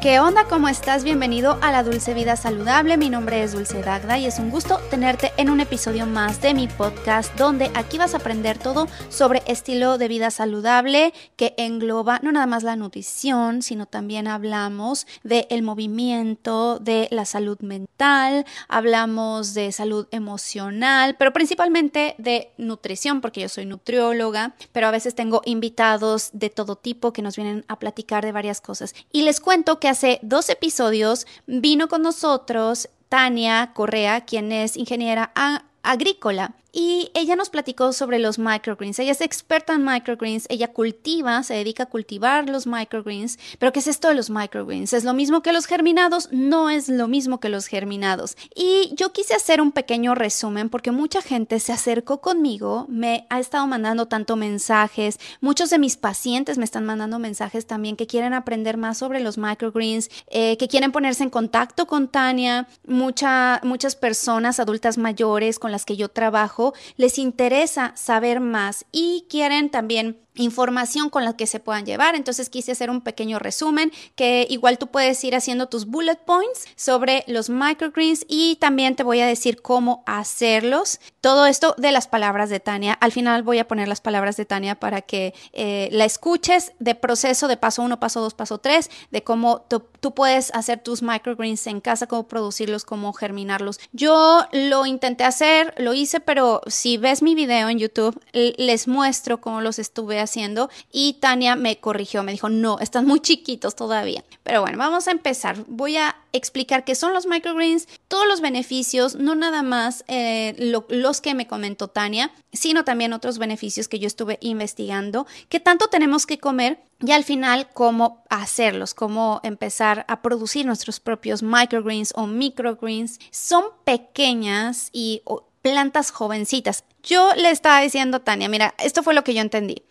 ¿Qué onda? ¿Cómo estás? Bienvenido a la Dulce Vida Saludable. Mi nombre es Dulce Dagda y es un gusto tenerte en un episodio más de mi podcast donde aquí vas a aprender todo sobre estilo de vida saludable que engloba no nada más la nutrición, sino también hablamos del movimiento, de la salud mental, hablamos de salud emocional, pero principalmente de nutrición porque yo soy nutrióloga, pero a veces tengo invitados de todo tipo que nos vienen a platicar de varias cosas. Y les cuento que hace dos episodios vino con nosotros Tania Correa, quien es ingeniera agrícola y ella nos platicó sobre los microgreens. Ella es experta en microgreens, ella cultiva, se dedica a cultivar los microgreens. Pero ¿qué es esto de los microgreens? ¿Es lo mismo que los germinados? No es lo mismo que los germinados. Y yo quise hacer un pequeño resumen porque mucha gente se acercó conmigo, me ha estado mandando tanto mensajes, muchos de mis pacientes me están mandando mensajes también que quieren aprender más sobre los microgreens, eh, que quieren ponerse en contacto con Tania, Mucha, muchas personas adultas mayores con las que yo trabajo les interesa saber más y quieren también información con la que se puedan llevar. Entonces quise hacer un pequeño resumen que igual tú puedes ir haciendo tus bullet points sobre los microgreens y también te voy a decir cómo hacerlos. Todo esto de las palabras de Tania. Al final voy a poner las palabras de Tania para que eh, la escuches de proceso de paso 1, paso 2, paso 3, de cómo tú, puedes hacer tus microgreens en casa, cómo producirlos, cómo germinarlos. Yo lo intenté hacer, lo hice, pero si ves mi video en YouTube, les muestro cómo los estuve haciendo haciendo y Tania me corrigió, me dijo, no, están muy chiquitos todavía. Pero bueno, vamos a empezar. Voy a explicar qué son los microgreens, todos los beneficios, no nada más eh, los que me comentó Tania, sino también otros beneficios que yo estuve investigando, qué tanto tenemos que comer y al final cómo hacerlos, cómo empezar a producir nuestros propios microgreens o microgreens. Son pequeñas y plantas jovencitas. Yo le estaba diciendo Tania, mira, esto fue lo que yo entendí.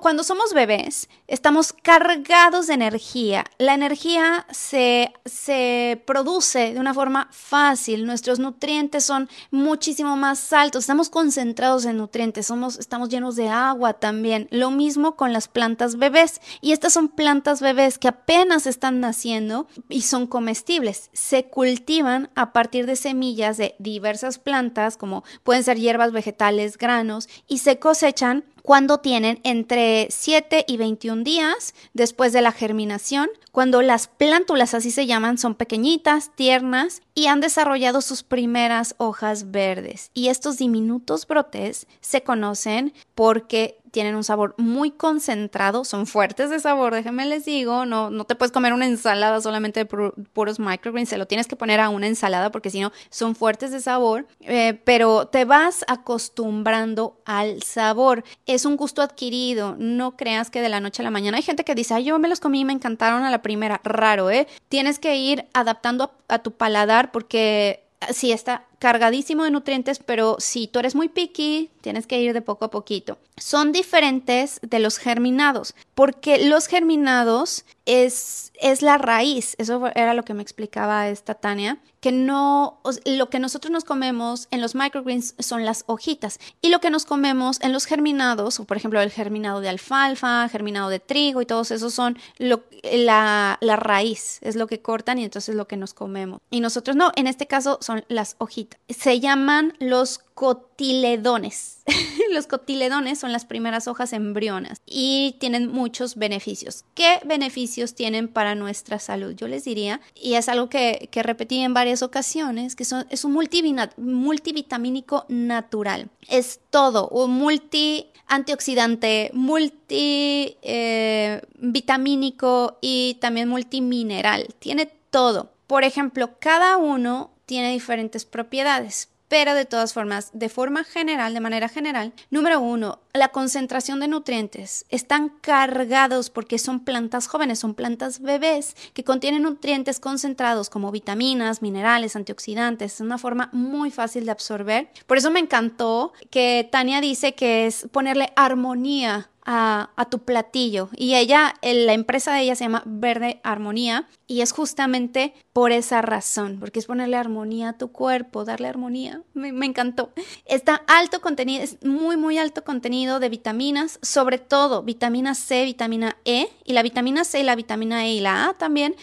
cuando somos bebés, estamos cargados de energía. La energía se, se produce de una forma fácil. Nuestros nutrientes son muchísimo más altos. Estamos concentrados en nutrientes. Somos, estamos llenos de agua también. Lo mismo con las plantas bebés. Y estas son plantas bebés que apenas están naciendo y son comestibles. Se cultivan a partir de semillas de diversas plantas, como pueden ser hierbas vegetales granos y se cosechan cuando tienen entre 7 y 21 días después de la germinación, cuando las plántulas, así se llaman, son pequeñitas, tiernas y han desarrollado sus primeras hojas verdes. Y estos diminutos brotes se conocen porque tienen un sabor muy concentrado, son fuertes de sabor, déjenme les digo, no, no te puedes comer una ensalada solamente de puros microgreens, se lo tienes que poner a una ensalada porque si no son fuertes de sabor, eh, pero te vas acostumbrando al sabor, es un gusto adquirido, no creas que de la noche a la mañana hay gente que dice, ay, yo me los comí y me encantaron a la primera, raro, ¿eh? Tienes que ir adaptando a tu paladar porque sí está cargadísimo de nutrientes, pero si tú eres muy picky, tienes que ir de poco a poquito. Son diferentes de los germinados, porque los germinados es, es la raíz, eso era lo que me explicaba esta Tania, que no, lo que nosotros nos comemos en los microgreens son las hojitas, y lo que nos comemos en los germinados, o por ejemplo el germinado de alfalfa, germinado de trigo y todos esos son lo, la, la raíz, es lo que cortan y entonces lo que nos comemos. Y nosotros no, en este caso son las hojitas. Se llaman los cotiledones. los cotiledones son las primeras hojas embrionas y tienen muchos beneficios. ¿Qué beneficios tienen para nuestra salud? Yo les diría, y es algo que, repetí en varias ocasiones, que son, es un multivitamínico natural. Es todo, un multi antioxidante, multivitamínico eh, y también multimineral. Tiene todo. Por ejemplo, cada uno tiene diferentes propiedades. Pero de todas formas, de forma general, de manera general, número uno, la concentración de nutrientes. Están cargados porque son plantas jóvenes, son plantas bebés que contienen nutrientes concentrados como vitaminas, minerales, antioxidantes. Es una forma muy fácil de absorber. Por eso me encantó que Tania dice que es ponerle armonía a, tu platillo. Y ella, la empresa de ella se llama Verde Armonía y es justamente por esa razón, porque es ponerle armonía a tu cuerpo, darle armonía. Me, encantó. Está alto contenido, es muy, muy alto contenido de vitaminas, sobre todo vitamina C, vitamina E, y la vitamina C y la vitamina E y la A también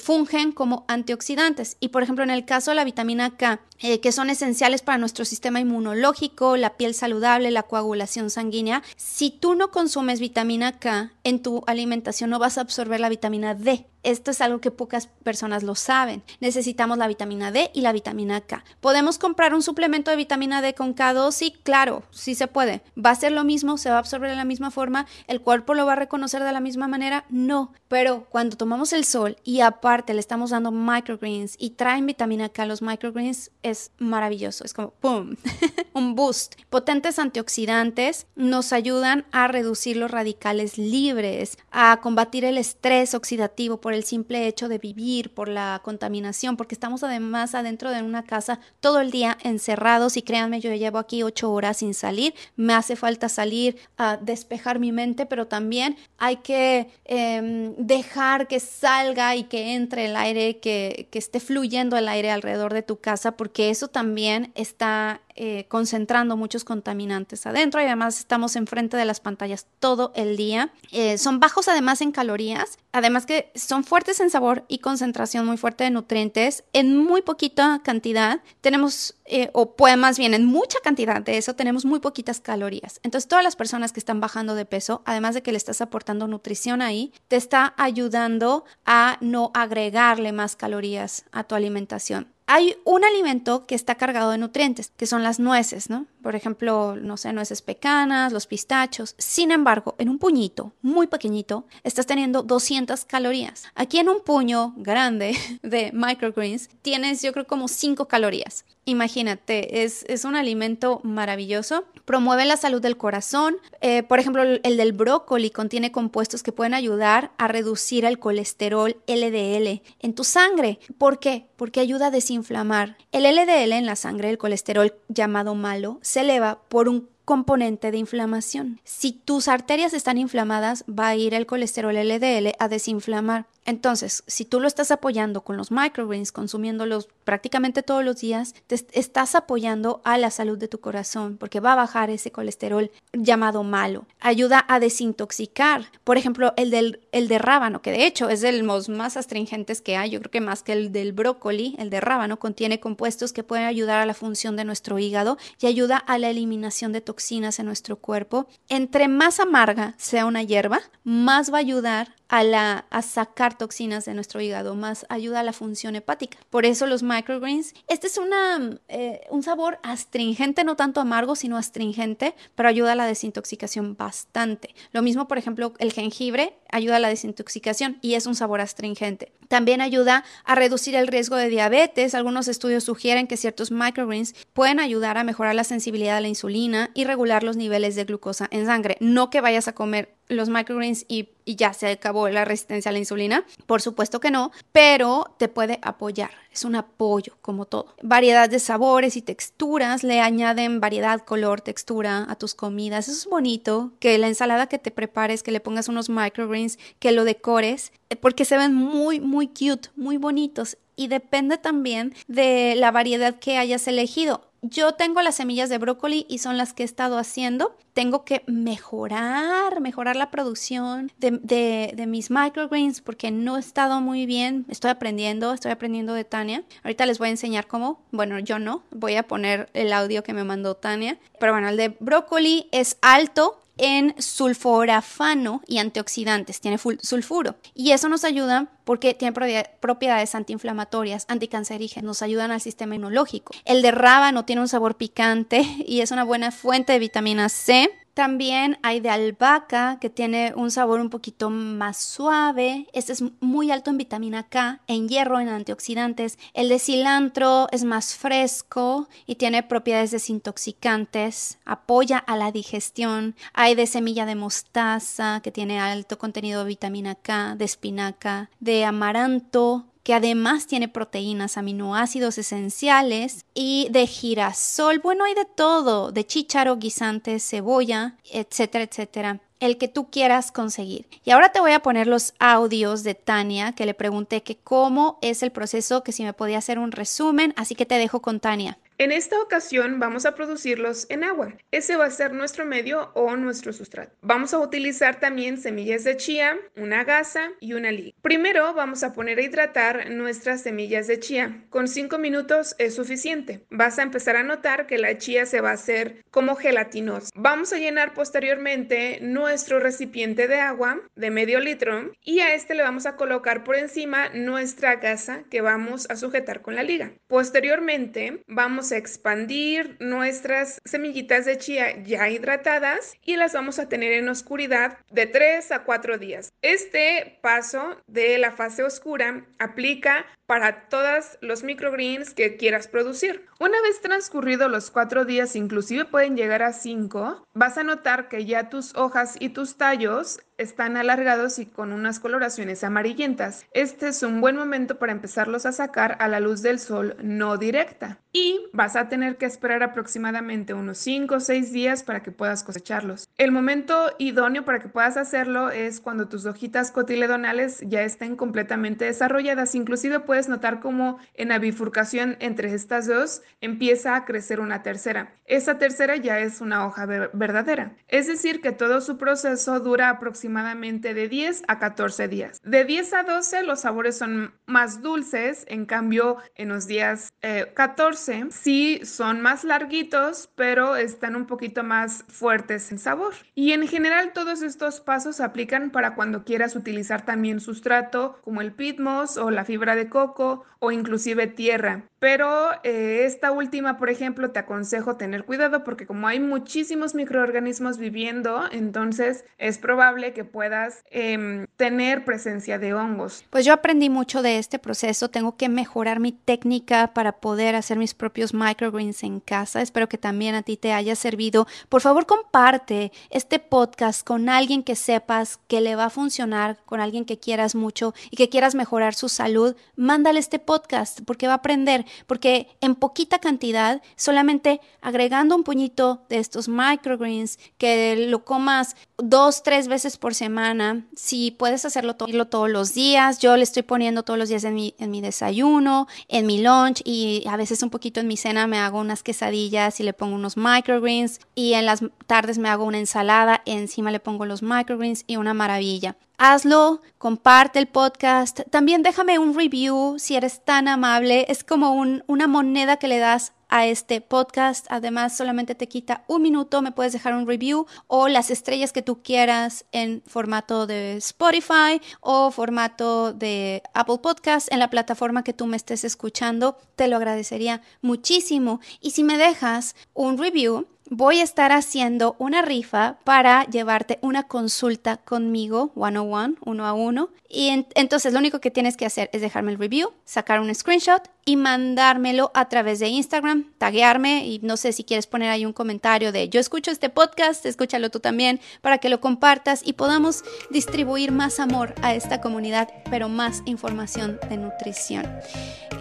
fungen como antioxidantes. Y por ejemplo, en el caso de la vitamina K, eh, que son esenciales para nuestro sistema inmunológico, la piel saludable, la coagulación sanguínea, si tú no consumes vitamina K en tu alimentación, no vas a absorber la vitamina D. Esto es algo que pocas personas lo saben. Necesitamos la vitamina D y la vitamina K. ¿Podemos comprar un suplemento de vitamina D con K2? Sí, claro, sí se puede. ¿Va a ser lo mismo? ¿Se va a absorber de la misma forma? ¿El cuerpo lo va a reconocer de la misma manera? No. Pero cuando tomamos el sol y aparte le estamos dando microgreens y traen vitamina K, los microgreens es maravilloso. Es como ¡pum! un boost. Potentes antioxidantes nos ayudan a reducir los radicales libres, a combatir el estrés oxidativo por el simple hecho de vivir, por la contaminación, porque estamos además adentro de una casa todo el día encerrados y créanme, yo llevo aquí ocho horas sin salir, me hace falta salir a despejar mi mente, pero también hay que em, dejar que salga y que entre el aire, que, que esté fluyendo el aire alrededor de tu casa, porque eso también está eh, concentrando muchos contaminantes adentro y además estamos enfrente de las pantallas todo el día. Eh, son bajos además en calorías, además que son fuertes en sabor y concentración muy fuerte de nutrientes en muy poquita cantidad. Tenemos, eh, o puede más bien en mucha cantidad de eso, tenemos muy poquitas calorías. Entonces todas las personas que están bajando de peso, además de que le estás aportando nutrición ahí, te está ayudando a no agregarle más calorías a tu alimentación. Hay un alimento que está cargado de nutrientes, que son las nueces, ¿no? Por ejemplo, no sé, nueces pecanas, los pistachos. Sin embargo, en un puñito muy pequeñito estás teniendo 200 calorías. Aquí en un puño grande de microgreens tienes yo creo como 5 calorías. Imagínate, es, es, un alimento maravilloso. Promueve la salud del corazón. Eh, por ejemplo, el del brócoli contiene compuestos que pueden ayudar a reducir el colesterol LDL en tu sangre. ¿Por qué? Porque ayuda a desinflamar. El LDL en la sangre, el colesterol llamado malo, se eleva por un componente de inflamación. Si tus arterias están inflamadas, va a ir el colesterol LDL a desinflamar. Entonces, si tú lo estás apoyando con los microgreens, consumiéndolos prácticamente todos los días, te estás apoyando a la salud de tu corazón porque va a bajar ese colesterol llamado malo. Ayuda a desintoxicar. Por ejemplo, el, del, el de rábano, que de hecho es de los más astringentes que hay, yo creo que más que el del brócoli, el de rábano contiene compuestos que pueden ayudar a la función de nuestro hígado y ayuda a la eliminación de toxinas en nuestro cuerpo. Entre más amarga sea una hierba, más va a ayudar a, sacar toxinas de nuestro hígado, más ayuda a la función hepática. Por eso los microgreens, este es una, eh, un sabor astringente, no tanto amargo, sino astringente, pero ayuda a la desintoxicación bastante. Lo mismo, por ejemplo, el jengibre ayuda a la desintoxicación y es un sabor astringente. También ayuda a reducir el riesgo de diabetes. Algunos estudios sugieren que ciertos microgreens pueden ayudar a mejorar la sensibilidad a la insulina y regular los niveles de glucosa en sangre. No que vayas a comer los microgreens y, ya se acabó la resistencia a la insulina? Por supuesto que no, pero te puede apoyar. Es un apoyo, como todo. Variedad de sabores y texturas le añaden variedad, color, textura a tus comidas. Eso es bonito. Que la ensalada que te prepares, que le pongas unos microgreens, que lo decores, eh, porque se ven muy, muy cute, muy bonitos. Y depende también de la variedad que hayas elegido yo tengo las semillas de brócoli y son las que he estado haciendo. Tengo que mejorar, mejorar la producción de, de, mis microgreens porque no he estado muy bien. Estoy aprendiendo, estoy aprendiendo de Tania. Ahorita les voy a enseñar cómo. Bueno, yo no. Voy a poner el audio que me mandó Tania. Pero bueno, el de brócoli es alto en sulforafano y antioxidantes, tiene sulfuro. Y eso nos ayuda porque tiene propiedades antiinflamatorias, anticancerígenas, nos ayudan al sistema inmunológico. El de rábano tiene un sabor picante y es una buena fuente de vitamina C También hay de albahaca, que tiene un sabor un poquito más suave. Este es muy alto en vitamina K, en hierro, en antioxidantes. El de cilantro es más fresco y tiene propiedades desintoxicantes. Apoya a la digestión. Hay de semilla de mostaza, que tiene alto contenido de vitamina K, de espinaca, de amaranto, que además tiene proteínas, aminoácidos esenciales y de girasol. Bueno, hay de todo, de chícharo, guisante, cebolla, etcétera, etcétera el que tú quieras conseguir. Y ahora te voy a poner los audios de Tania, que le pregunté que cómo es el proceso, que si me podía hacer un resumen, así que te dejo con Tania. En esta ocasión vamos a producirlos en agua. Ese va a ser nuestro medio o nuestro sustrato. Vamos a utilizar también semillas de chía, una gasa y una liga. Primero vamos a poner a hidratar nuestras semillas de chía. Con 5 minutos es suficiente. Vas a empezar a notar que la chía se va a hacer como gelatinosa. Vamos a llenar posteriormente nuestro recipiente de agua de medio litro y a este le vamos a colocar por encima nuestra gasa que vamos a sujetar con la liga. Posteriormente vamos expandir nuestras semillitas de chía ya hidratadas y las vamos a tener en oscuridad de 3 a 4 días. Este paso de la fase oscura aplica para todos los microgreens que quieras producir. Una vez transcurridos los 4 días, inclusive pueden llegar a 5, vas a notar que ya tus hojas y tus tallos están alargados y con unas coloraciones amarillentas. Este es un buen momento para empezarlos a sacar a la luz del sol no directa. Y vas a tener que esperar aproximadamente unos 5 o 6 días para que puedas cosecharlos. El momento idóneo para que puedas hacerlo es cuando tus hojitas cotiledonales ya estén completamente desarrolladas. Inclusive puedes notar como en la bifurcación entre estas dos empieza a crecer una tercera. Esa tercera ya es una hoja verdadera. Es decir, que todo su proceso dura aproximadamente de 10 a 14 días. De 10 a 12 los sabores son más dulces, en cambio en los días 14 eh, sí son más larguitos, pero están un poquito más fuertes en sabor. Y en general todos estos pasos se aplican para cuando quieras utilizar también sustrato como el pitmos o la fibra de coco o inclusive tierra. Pero eh, esta última, por ejemplo, te aconsejo tener cuidado porque como hay muchísimos microorganismos viviendo, entonces es probable que puedas em, tener presencia de hongos. Pues yo aprendí mucho de este proceso. Tengo que mejorar mi técnica para poder hacer mis propios microgreens en casa. Espero que también a ti te haya servido. Por favor, comparte este podcast con alguien que sepas que le va a funcionar, con alguien que quieras mucho y que quieras mejorar su salud. Mándale este podcast porque va a aprender porque en poquita cantidad, solamente agregando un puñito de estos microgreens, que lo comas dos, tres veces por semana, si puedes hacerlo todos los días, yo le estoy poniendo todos los días en mi, en mi desayuno, en mi lunch y a veces un poquito en mi cena me hago unas quesadillas y le pongo unos microgreens y en las tardes me hago una ensalada, encima le pongo los microgreens y una maravilla. Hazlo, comparte el podcast, también déjame un review si eres tan amable, es como una moneda que le das a este podcast. Además, solamente te quita un minuto, me puedes dejar un review o las estrellas que tú quieras en formato de Spotify o formato de Apple Podcast en la plataforma que tú me estés escuchando. Te lo agradecería muchísimo. Y si me dejas un review, voy a estar haciendo una rifa para llevarte una consulta conmigo, one on one, uno a uno. Y entonces lo único que tienes que hacer es dejarme el review, sacar un screenshot y mandármelo a través de Instagram, taguearme y no sé si quieres poner ahí un comentario de yo escucho este podcast, escúchalo tú también para que lo compartas y podamos distribuir más amor a esta comunidad, pero más información de nutrición.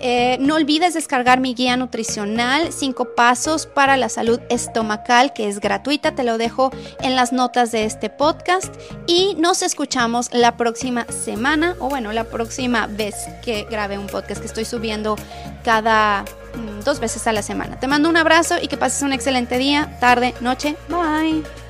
Eh, no olvides descargar mi guía nutricional, 5 pasos para la salud estomacal, que es gratuita, te lo dejo en las notas de este podcast y nos escuchamos la próxima semana o bueno, la próxima vez que grabe un podcast que estoy subiendo cada mm, dos veces a la semana. Te mando un abrazo y que pases un excelente día, tarde, noche. Bye.